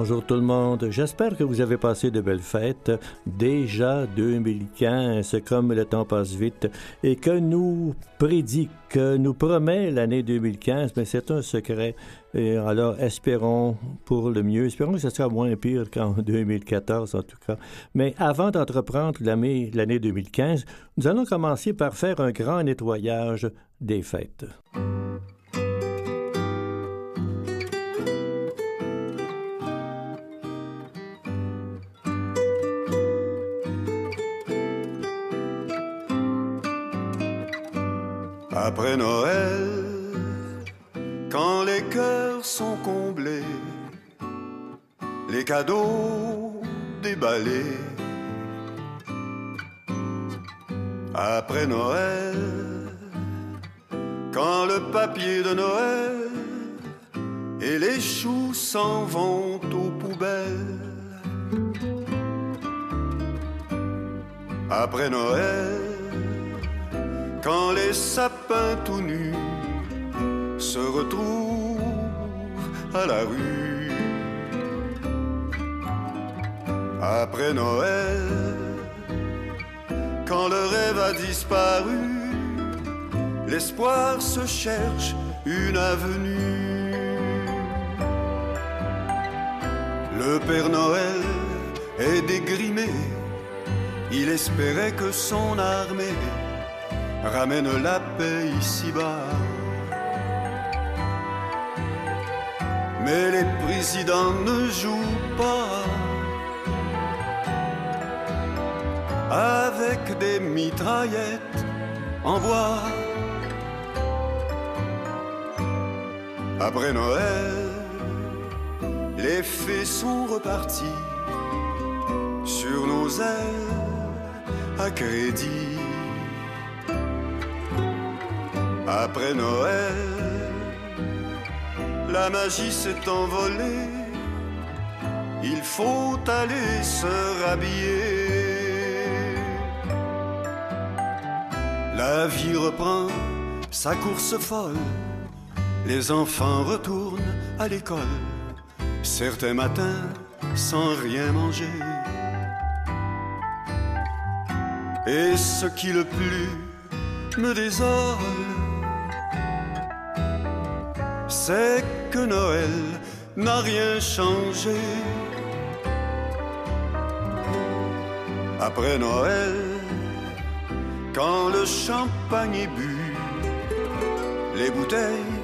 Bonjour tout le monde. J'espère que vous avez passé de belles fêtes. Déjà 2015, comme le temps passe vite, et que nous prédit, que nous promet l'année 2015, mais c'est un secret. Et alors, espérons pour le mieux. Espérons que ce sera moins pire qu'en 2014, en tout cas. Mais avant d'entreprendre l'année 2015, nous allons commencer par faire un grand nettoyage des fêtes. Après Noël, quand les cœurs sont comblés, les cadeaux déballés. Après Noël, quand le papier de Noël et les choux s'en vont aux poubelles. Après Noël, quand les sapins tout nus se retrouvent à la rue. Après Noël, quand le rêve a disparu, l'espoir se cherche une avenue. Le Père Noël est dégrimé, il espérait que son armée ramène la paix ici-bas. Mais les présidents ne jouent pas avec des mitraillettes en bois. Après Noël, les fées sont repartis sur nos ailes à crédit. Après Noël, la magie s'est envolée. Il faut aller se rhabiller. La vie reprend sa course folle. Les enfants retournent à l'école. Certains matins sans rien manger. Et ce qui le plus me désole, c'est que Noël n'a rien changé. Après Noël, quand le champagne est bu, les bouteilles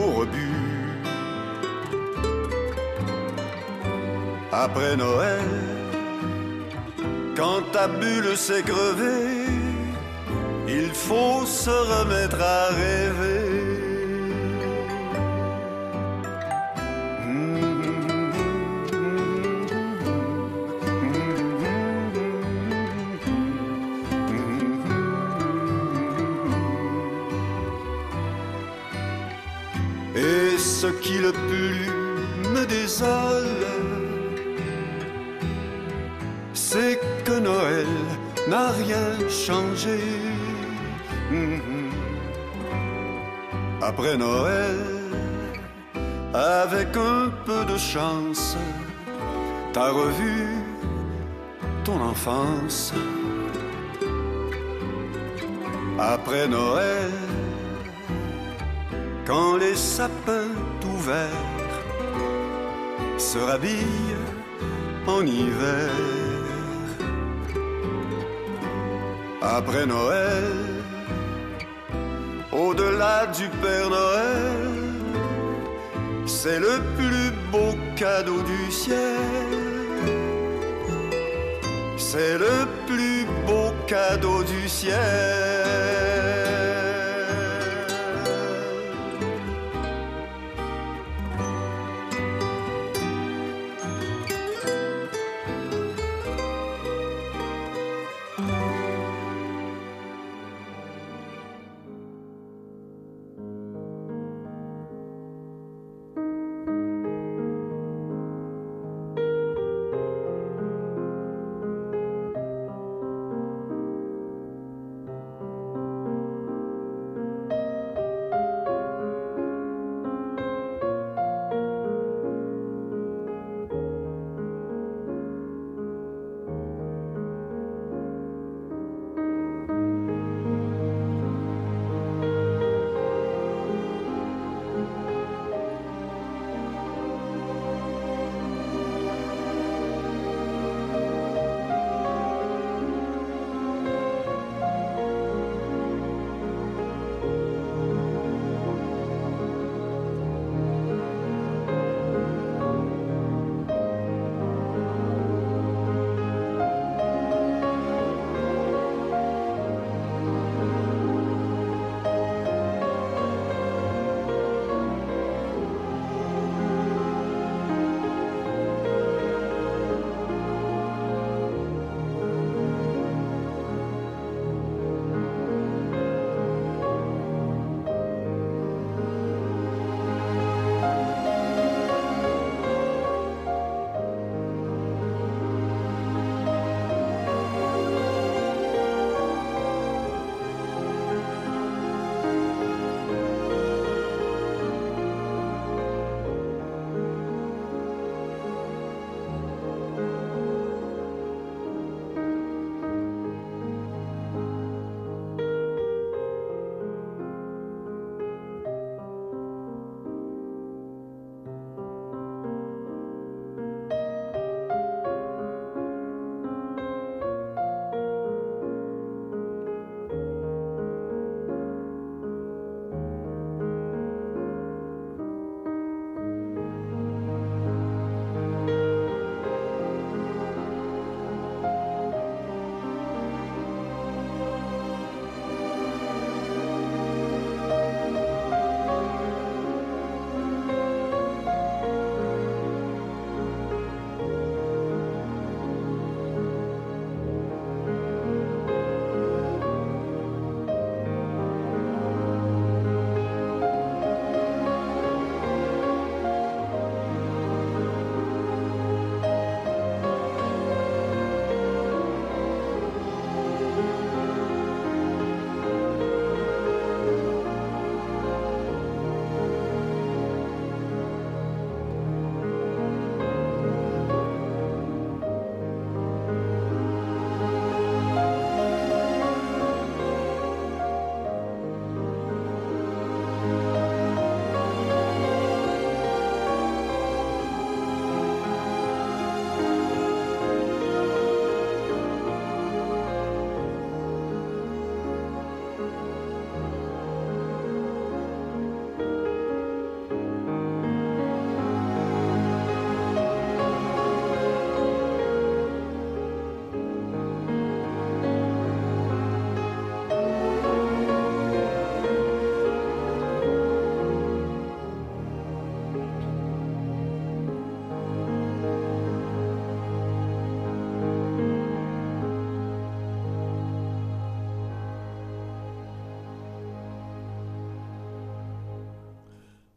au rebut. Après Noël, quand ta bulle s'est crevée, il faut se remettre à rêver. Qui le plus me désole, c'est que Noël n'a rien changé. Après Noël, avec un peu de chance, t'as revu ton enfance. Après Noël, quand les sapins se rhabillent en hiver. Après Noël, au-delà du Père Noël, c'est le plus beau cadeau du ciel. C'est le plus beau cadeau du ciel.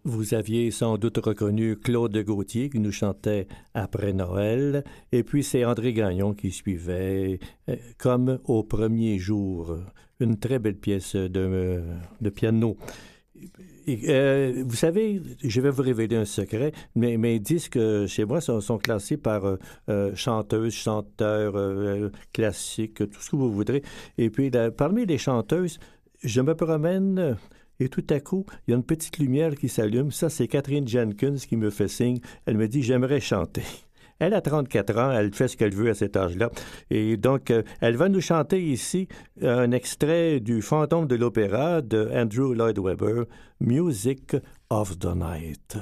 Vous aviez sans doute reconnu Claude Gauthier qui nous chantait Après Noël, et puis c'est André Gagnon qui suivait euh, comme au premier jour. Une très belle pièce de, de piano. Euh, vous savez, je vais vous révéler un secret, mais mes disques chez moi sont, classés par euh, euh, chanteuses, chanteurs classiques, tout ce que vous voudrez. Et puis, parmi les chanteuses, je me promène et tout à coup, il y a une petite lumière qui s'allume. Ça, c'est Catherine Jenkins qui me fait signe. Elle me dit, j'aimerais chanter. Elle a 34 ans, elle fait ce qu'elle veut à cet âge-là. Et donc, euh, elle va nous chanter ici un extrait du Fantôme de l'opéra de Andrew Lloyd Webber, Music of the Night.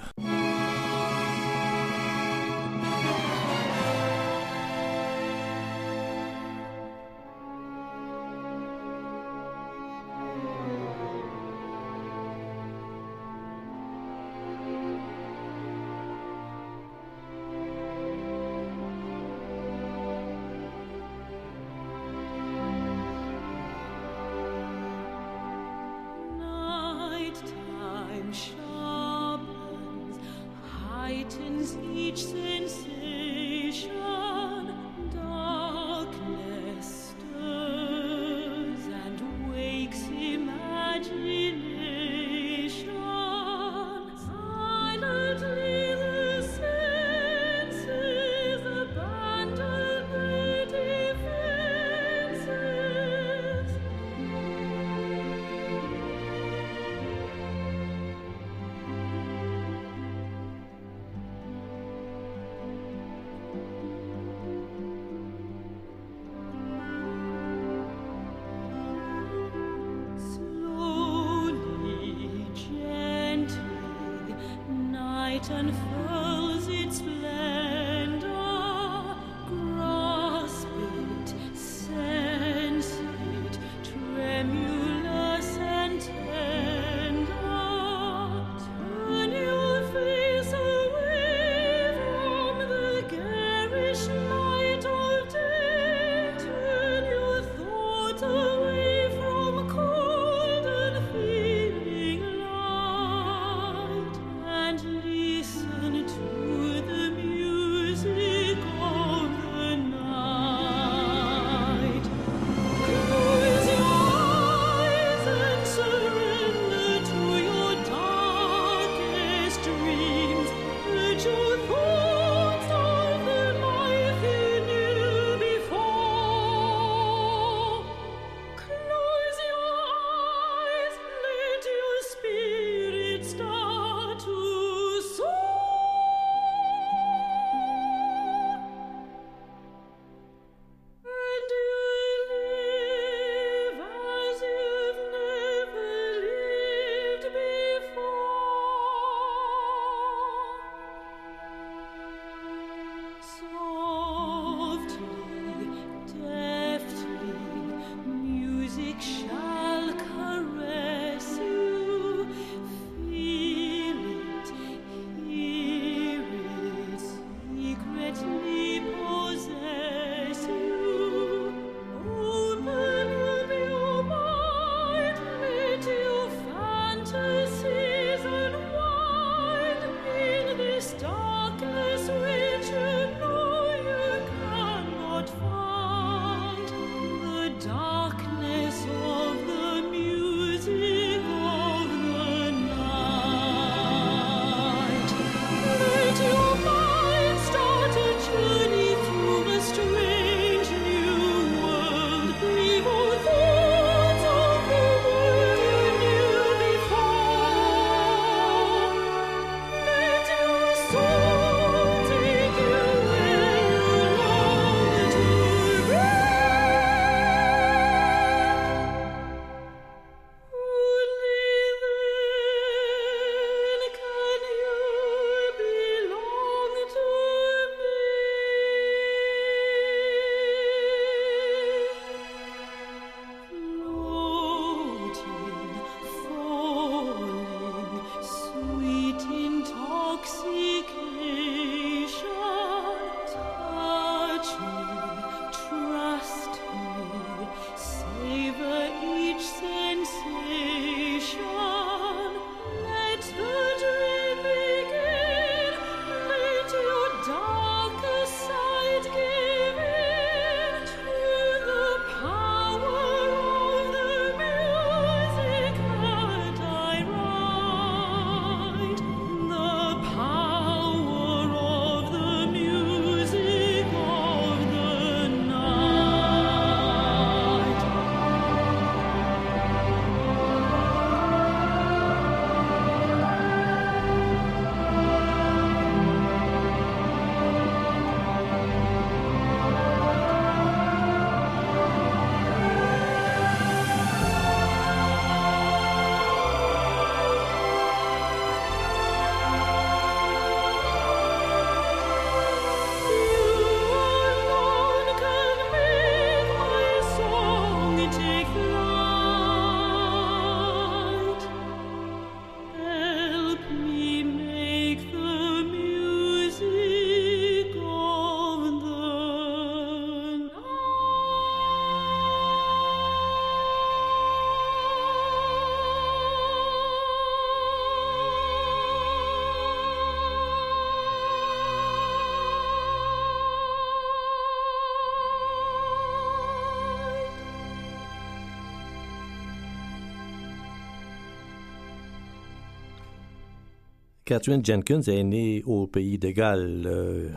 Catherine Jenkins est née au pays de Galles. Euh,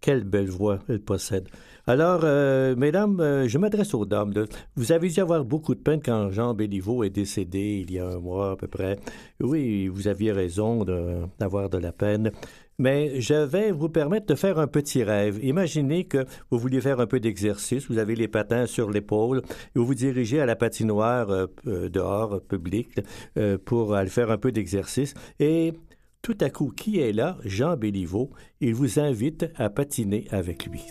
quelle belle voix elle possède. Alors, euh, mesdames, euh, je m'adresse aux dames. Vous avez dû avoir beaucoup de peine quand Jean Béliveau est décédé il y a un mois à peu près. Oui, vous aviez raison d'avoir de, la peine. Mais je vais vous permettre de faire un petit rêve. Imaginez que vous vouliez faire un peu d'exercice, vous avez les patins sur l'épaule, et vous vous dirigez à la patinoire dehors, publique, pour aller faire un peu d'exercice. Et tout à coup, qui est là? Jean Béliveau. Il vous invite à patiner avec lui.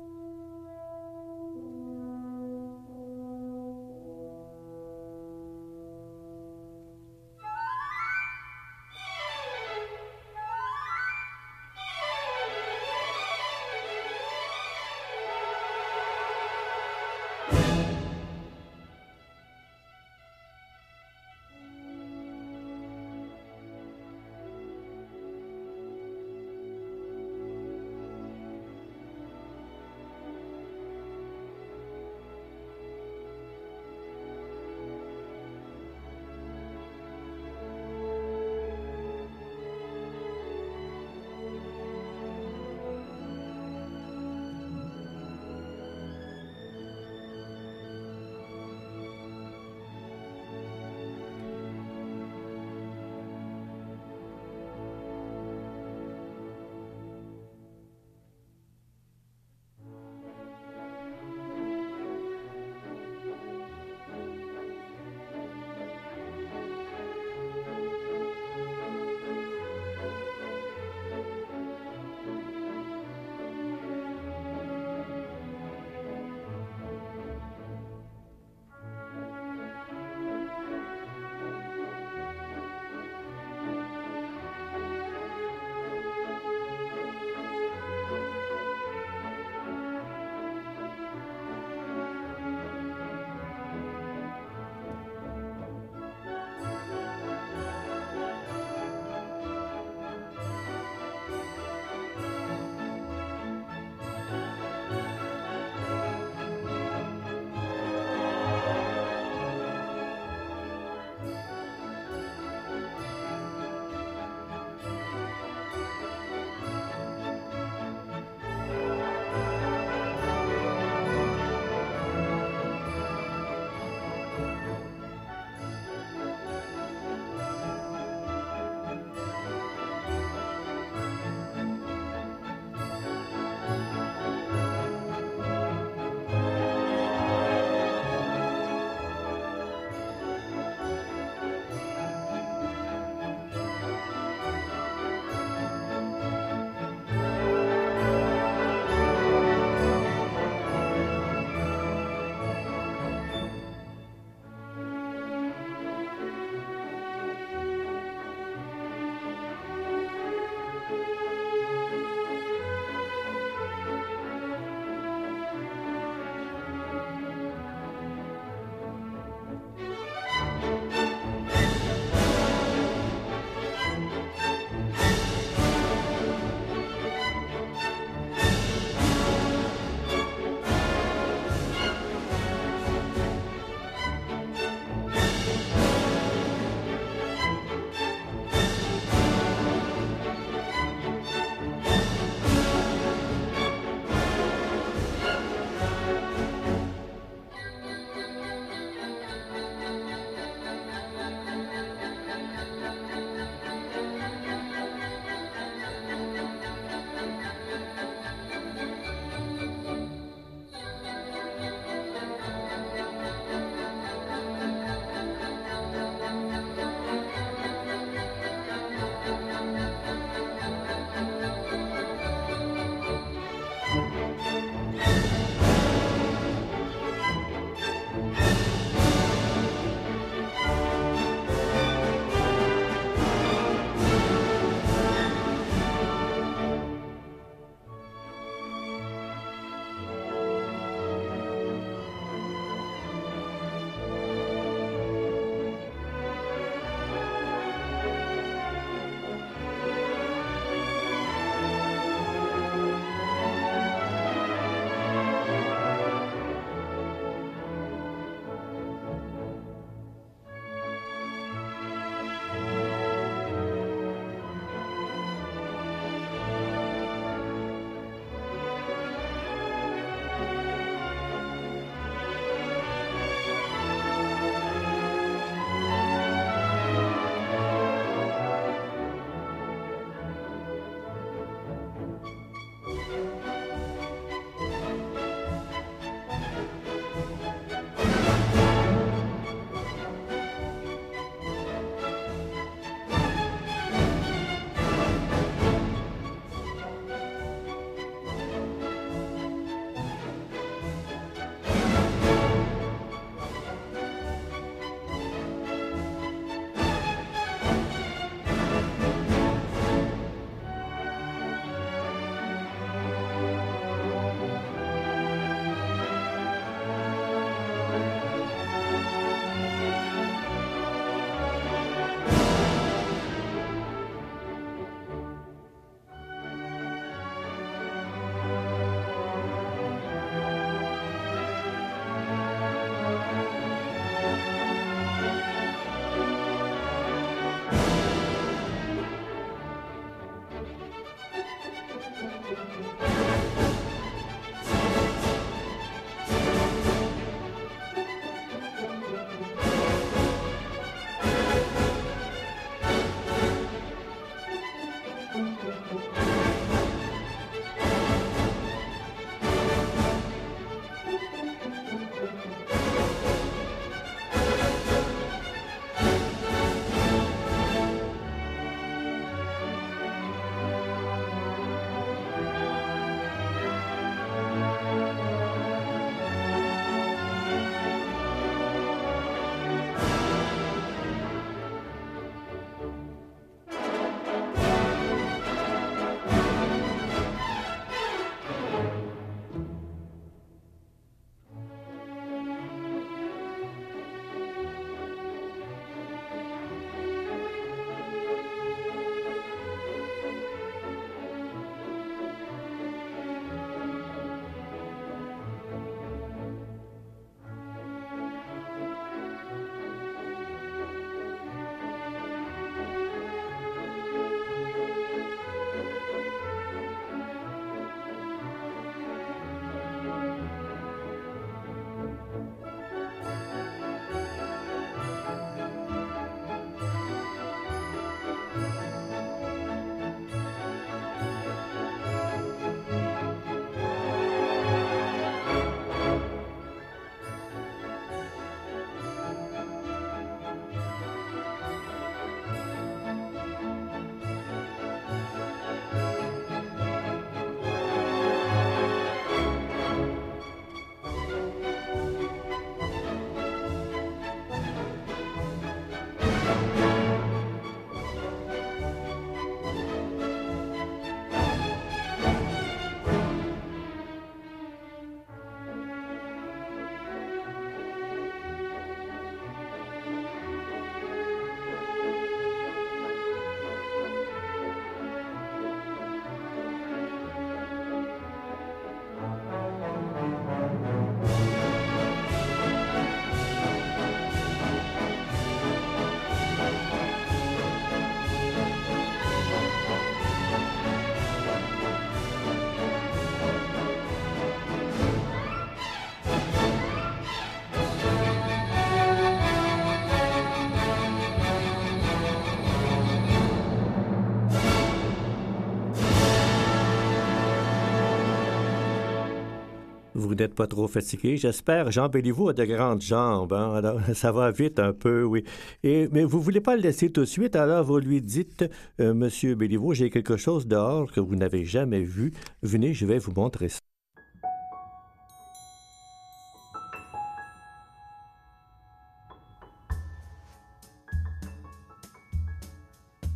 Vous n'êtes pas trop fatigué, j'espère. Jean Béliveau a de grandes jambes, hein? alors ça va vite un peu, oui. Et, mais vous voulez pas le laisser tout de suite, alors vous lui dites, euh, Monsieur Béliveau, j'ai quelque chose dehors que vous n'avez jamais vu. Venez, je vais vous montrer ça.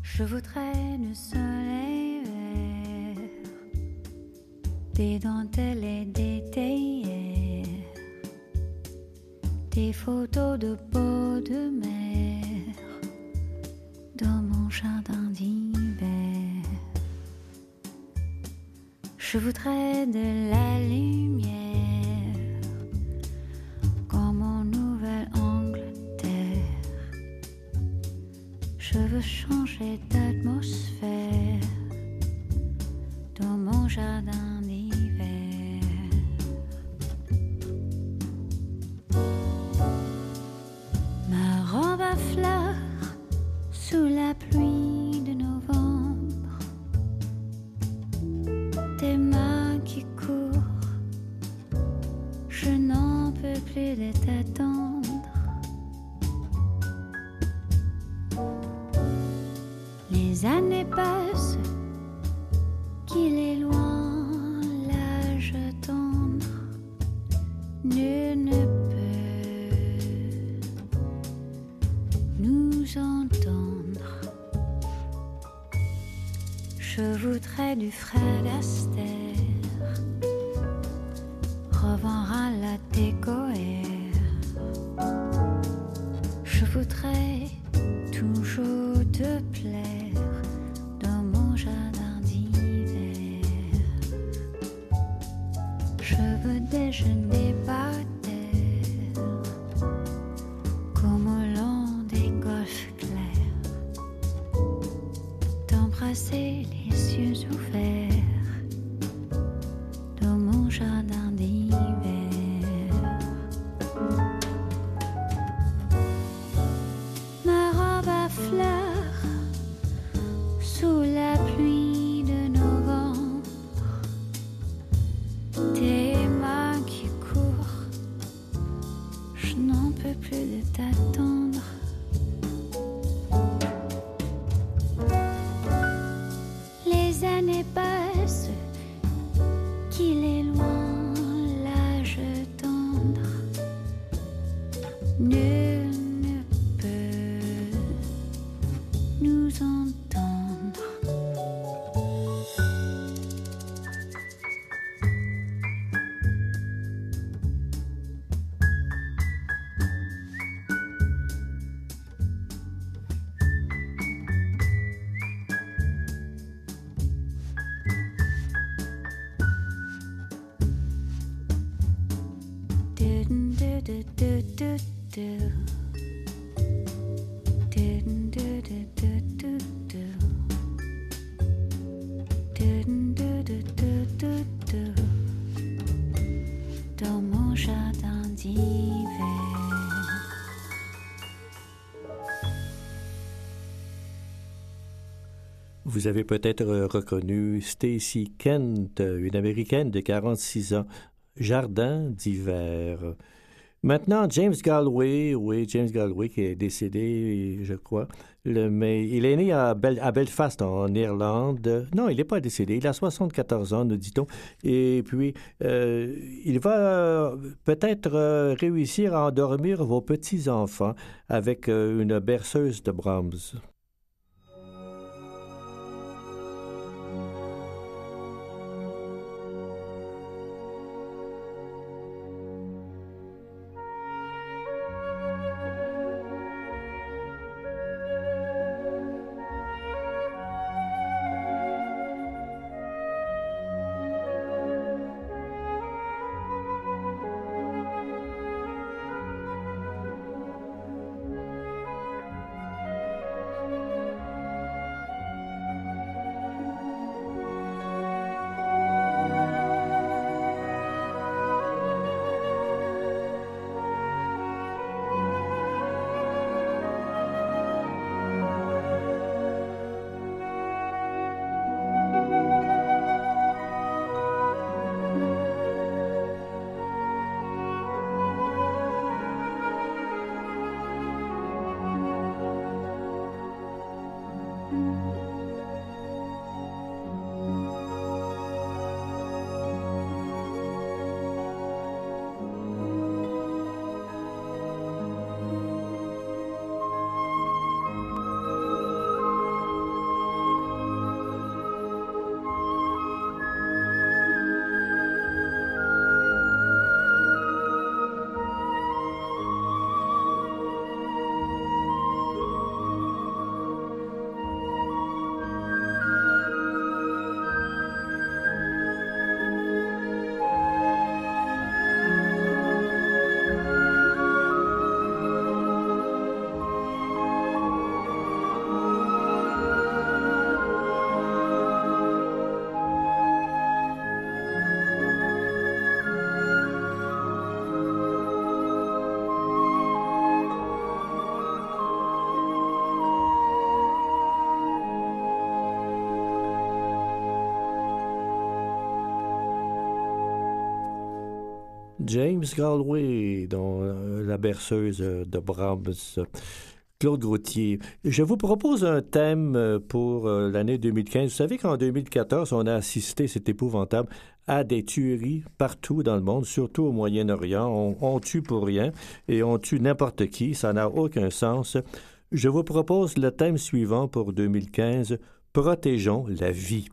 Je voudrais le soleil des dentelles et des théières, des photos de peau de mer dans mon jardin d'hiver. Je voudrais de la lumière comme en Nouvelle-Angleterre. Je veux changer d'atmosphère dans mon jardin new Vous avez peut-être euh, reconnu Stacy Kent, euh, une Américaine de 46 ans, Jardin d'hiver. Maintenant, James Galway, oui, James Galway qui est décédé, je crois, mais il est né à, Bel- à Belfast, en Irlande. Non, il n'est pas décédé, il a 74 ans, nous dit-on. Et puis, euh, il va peut-être réussir à endormir vos petits-enfants avec une berceuse de Brahms. James Galway, dont euh, la berceuse de Brahms. Claude Gauthier. Je vous propose un thème euh, pour euh, l'année 2015. Vous savez qu'en 2014, on a assisté, c'est épouvantable, à des tueries partout dans le monde, surtout au Moyen-Orient. On, on, tue pour rien et on tue n'importe qui. Ça n'a aucun sens. Je vous propose le thème suivant pour 2015. Protégeons la vie.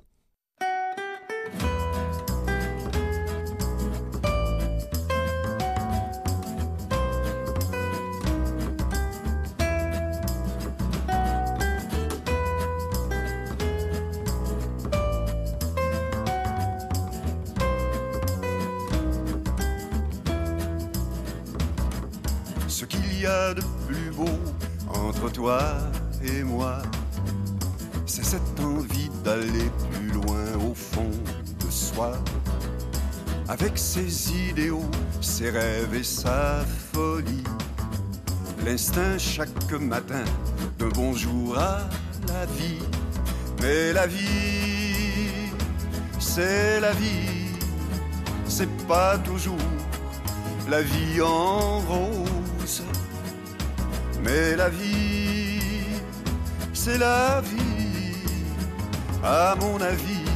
Chaque matin d'un bonjour à la vie. Mais la vie, c'est la vie, c'est pas toujours la vie en rose. Mais la vie, c'est la vie. À mon avis,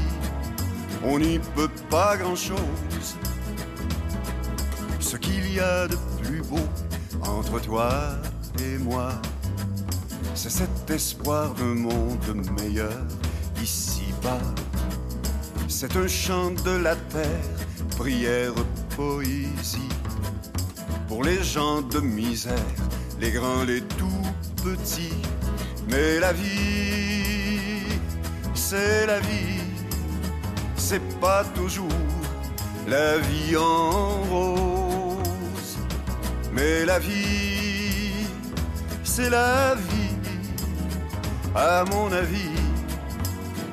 on n'y peut pas grand-chose. Ce qu'il y a de plus beau entre toi moi, c'est cet espoir d'un monde meilleur ici-bas. C'est un chant de la terre, prière, poésie, pour les gens de misère les grands, les tout petits. Mais la vie, c'est la vie, c'est pas toujours la vie en rose. Mais la vie, c'est la vie, à mon avis,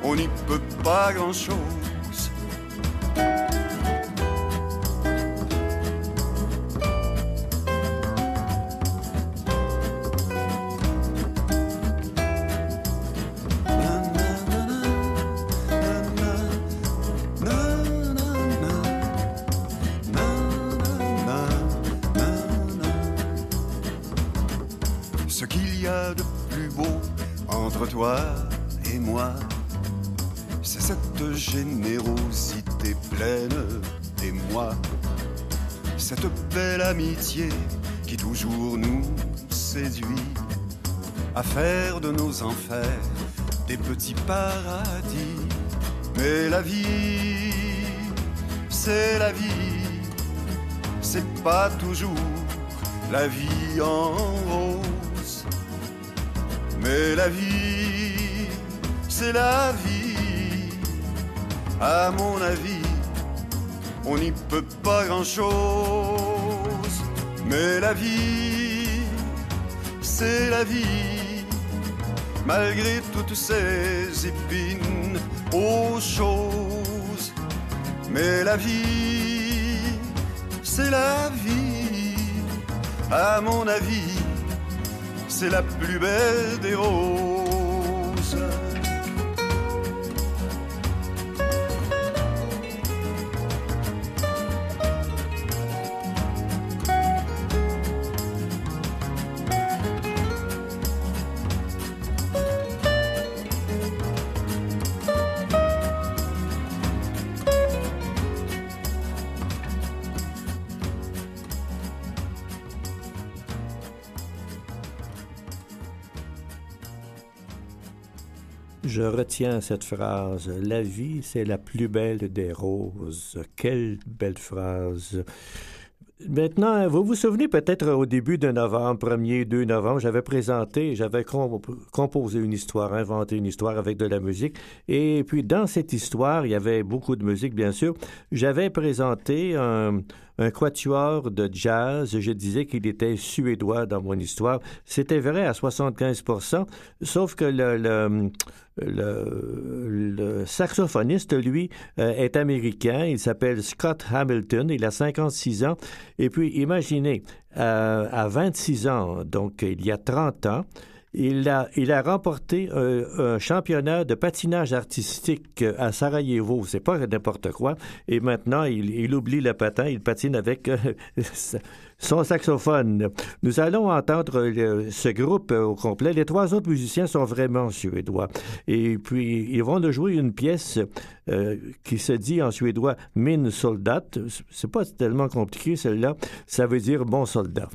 on n'y peut pas grand-chose. Qui toujours nous séduit à faire de nos enfers des petits paradis. Mais la vie, c'est la vie, c'est pas toujours la vie en rose. Mais la vie, c'est la vie, à mon avis, on n'y peut pas grand-chose. Mais la vie, c'est la vie, malgré toutes ces épines aux choses. Mais la vie, c'est la vie, à mon avis, c'est la plus belle des roses. Je retiens cette phrase. La vie, c'est la plus belle des roses. Quelle belle phrase. Maintenant, vous vous souvenez peut-être au début de novembre, 1er, 2 novembre, j'avais présenté, j'avais composé une histoire, inventé une histoire avec de la musique. Et puis dans cette histoire, il y avait beaucoup de musique, bien sûr. J'avais présenté un, un quatuor de jazz. Je disais qu'il était suédois dans mon histoire. C'était vrai à 75 sauf que le, saxophoniste, lui, euh, est américain. Il s'appelle Scott Hamilton. Il a 56 ans. Et puis, imaginez, euh, à 26 ans, donc il y a 30 ans, Il a, remporté un, championnat de patinage artistique à Sarajevo. C'est pas n'importe quoi. Et maintenant, il, oublie le patin. Il patine avec son saxophone. Nous allons entendre ce groupe au complet. Les trois autres musiciens sont vraiment suédois. Et puis, ils vont nous jouer une pièce euh, qui se dit en suédois Min soldat. C'est pas tellement compliqué, celle-là. Ça veut dire bon soldat.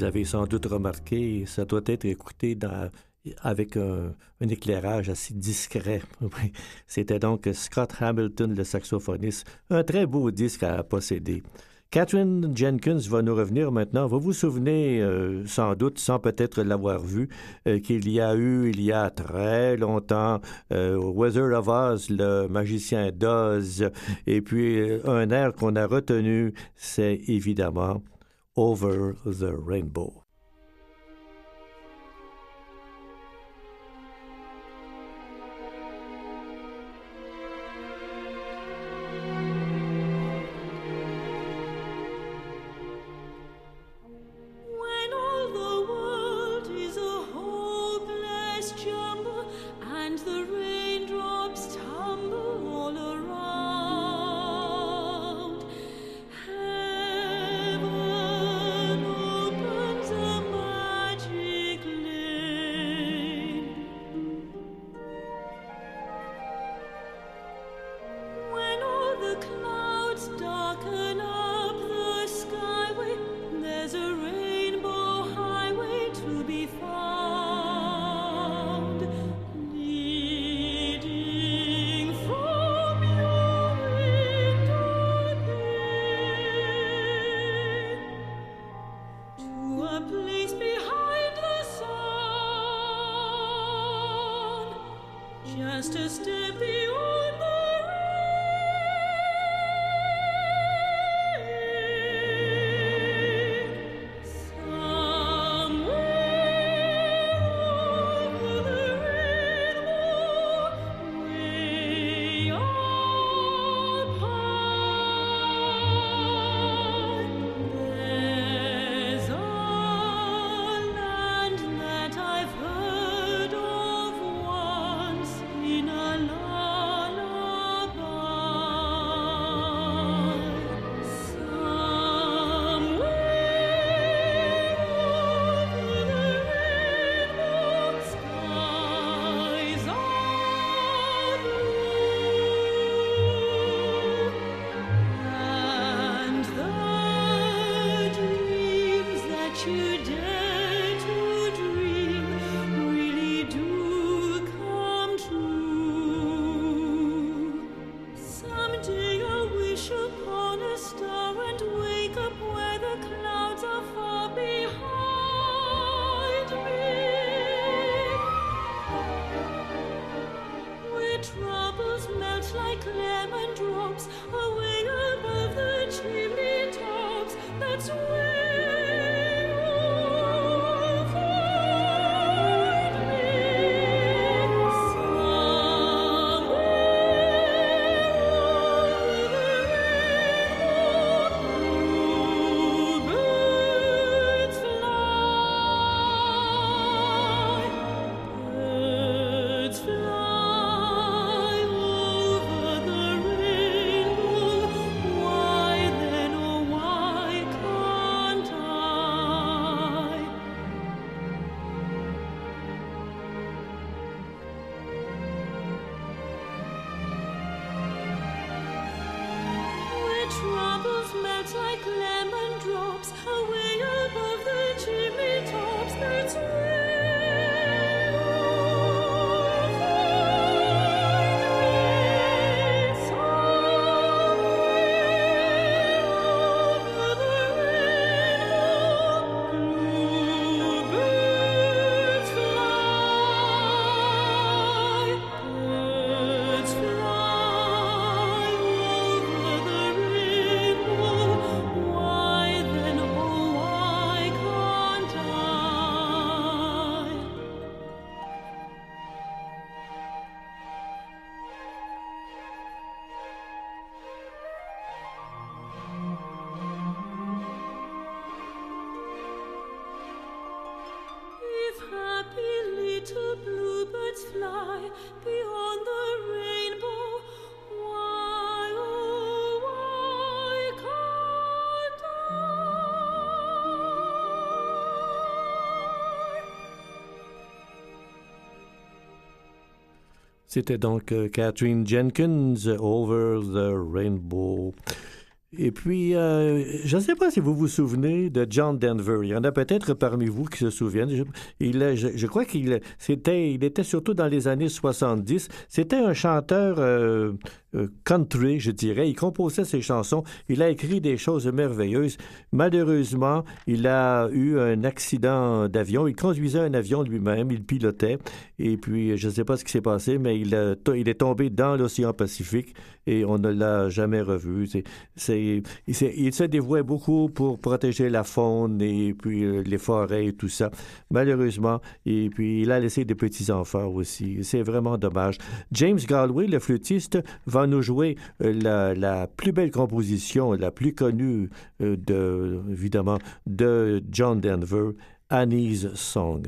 Vous avez sans doute remarqué, ça doit être écouté avec un, éclairage assez discret. C'était donc Scott Hamilton, le saxophoniste, un très beau disque à posséder. Catherine Jenkins va nous revenir maintenant. Vous vous souvenez, euh, sans doute, sans peut-être l'avoir vu, euh, qu'il y a eu, il y a très longtemps, euh, Wizard of Oz, le magicien d'Oz, et puis un air qu'on a retenu, c'est évidemment over the rainbow. like lemon drops away above the chimney tops. That's where. C'était donc euh, Catherine Jenkins, Over the Rainbow. Et puis, euh, je ne sais pas si vous vous souvenez de John Denver. Il y en a peut-être parmi vous qui se souviennent. Je, il, crois qu'il il était surtout dans les années 70. C'était un chanteur euh, country, je dirais. Il composait ses chansons. Il a écrit des choses merveilleuses. Malheureusement, il a eu un accident d'avion. Il conduisait un avion lui-même. Il pilotait. Et puis, je ne sais pas ce qui s'est passé, mais il, est tombé dans l'océan Pacifique et on ne l'a jamais revu. Il, se dévouait beaucoup pour protéger la faune et puis euh, les forêts et tout ça. Malheureusement, et puis il a laissé des petits-enfants aussi. C'est vraiment dommage. James Galway, le flûtiste, va nous jouer euh, la, plus belle composition, la plus connue euh, de, évidemment, de John Denver, Annie's Song.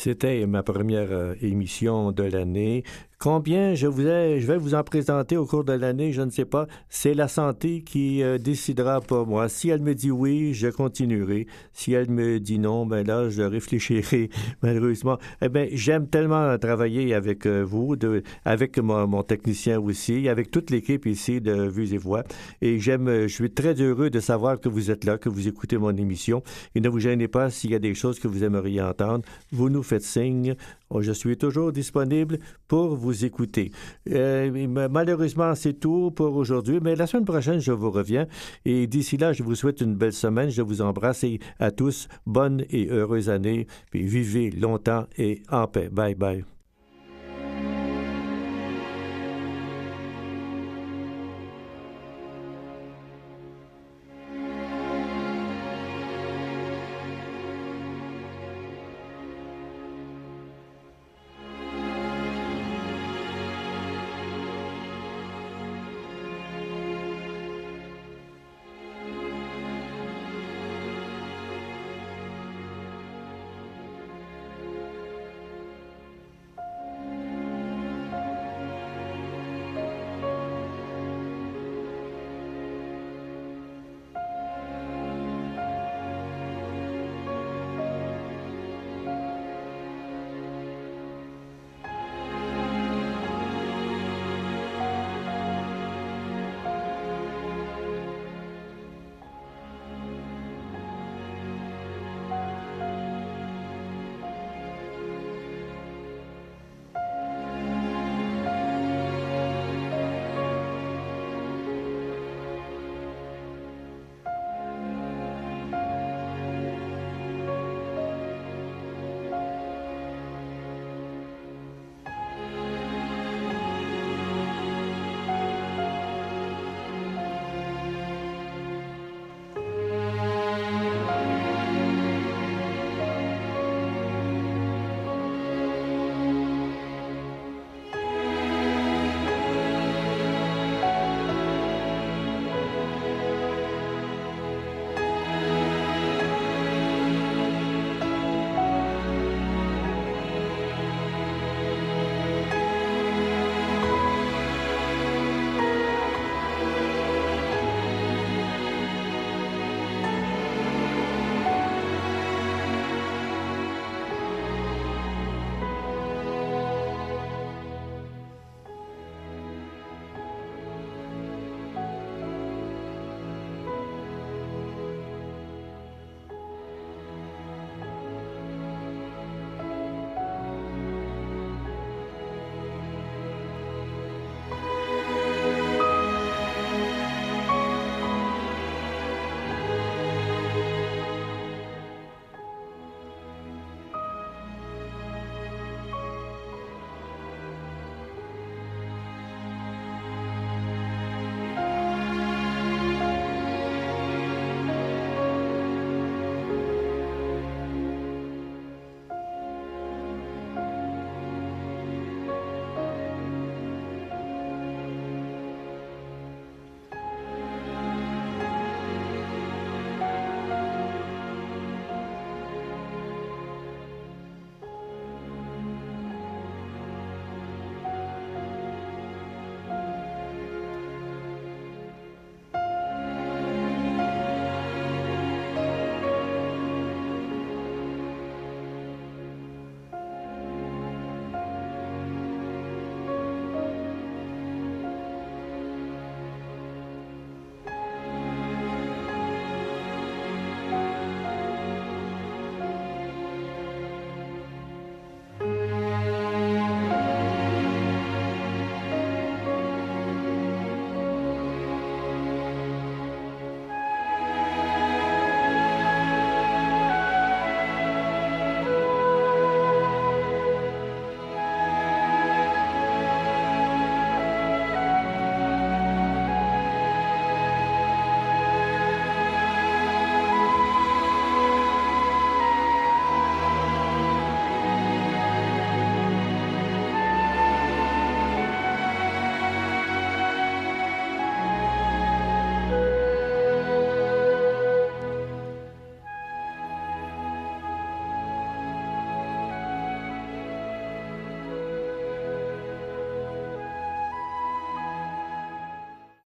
C'était ma première euh, émission de l'année. Combien je, vous je vais vous en présenter au cours de l'année, je ne sais pas. C'est la santé qui euh, décidera pour moi. Si elle me dit oui, je continuerai. Si elle me dit non, ben là, je réfléchirai malheureusement. Eh bien, j'aime tellement travailler avec euh, vous, avec mon, technicien aussi, avec toute l'équipe ici de Vues et Voix. Et j'aime, je suis très heureux de savoir que vous êtes là, que vous écoutez mon émission. Et ne vous gênez pas s'il y a des choses que vous aimeriez entendre. Vous nous faites signe. Oh, je suis toujours disponible pour vous écouter. Euh, malheureusement, c'est tout pour aujourd'hui, mais la semaine prochaine, je vous reviens. Et d'ici là, je vous souhaite une belle semaine. Je vous embrasse et à tous, bonne et heureuse année. Puis vivez longtemps et en paix. Bye bye.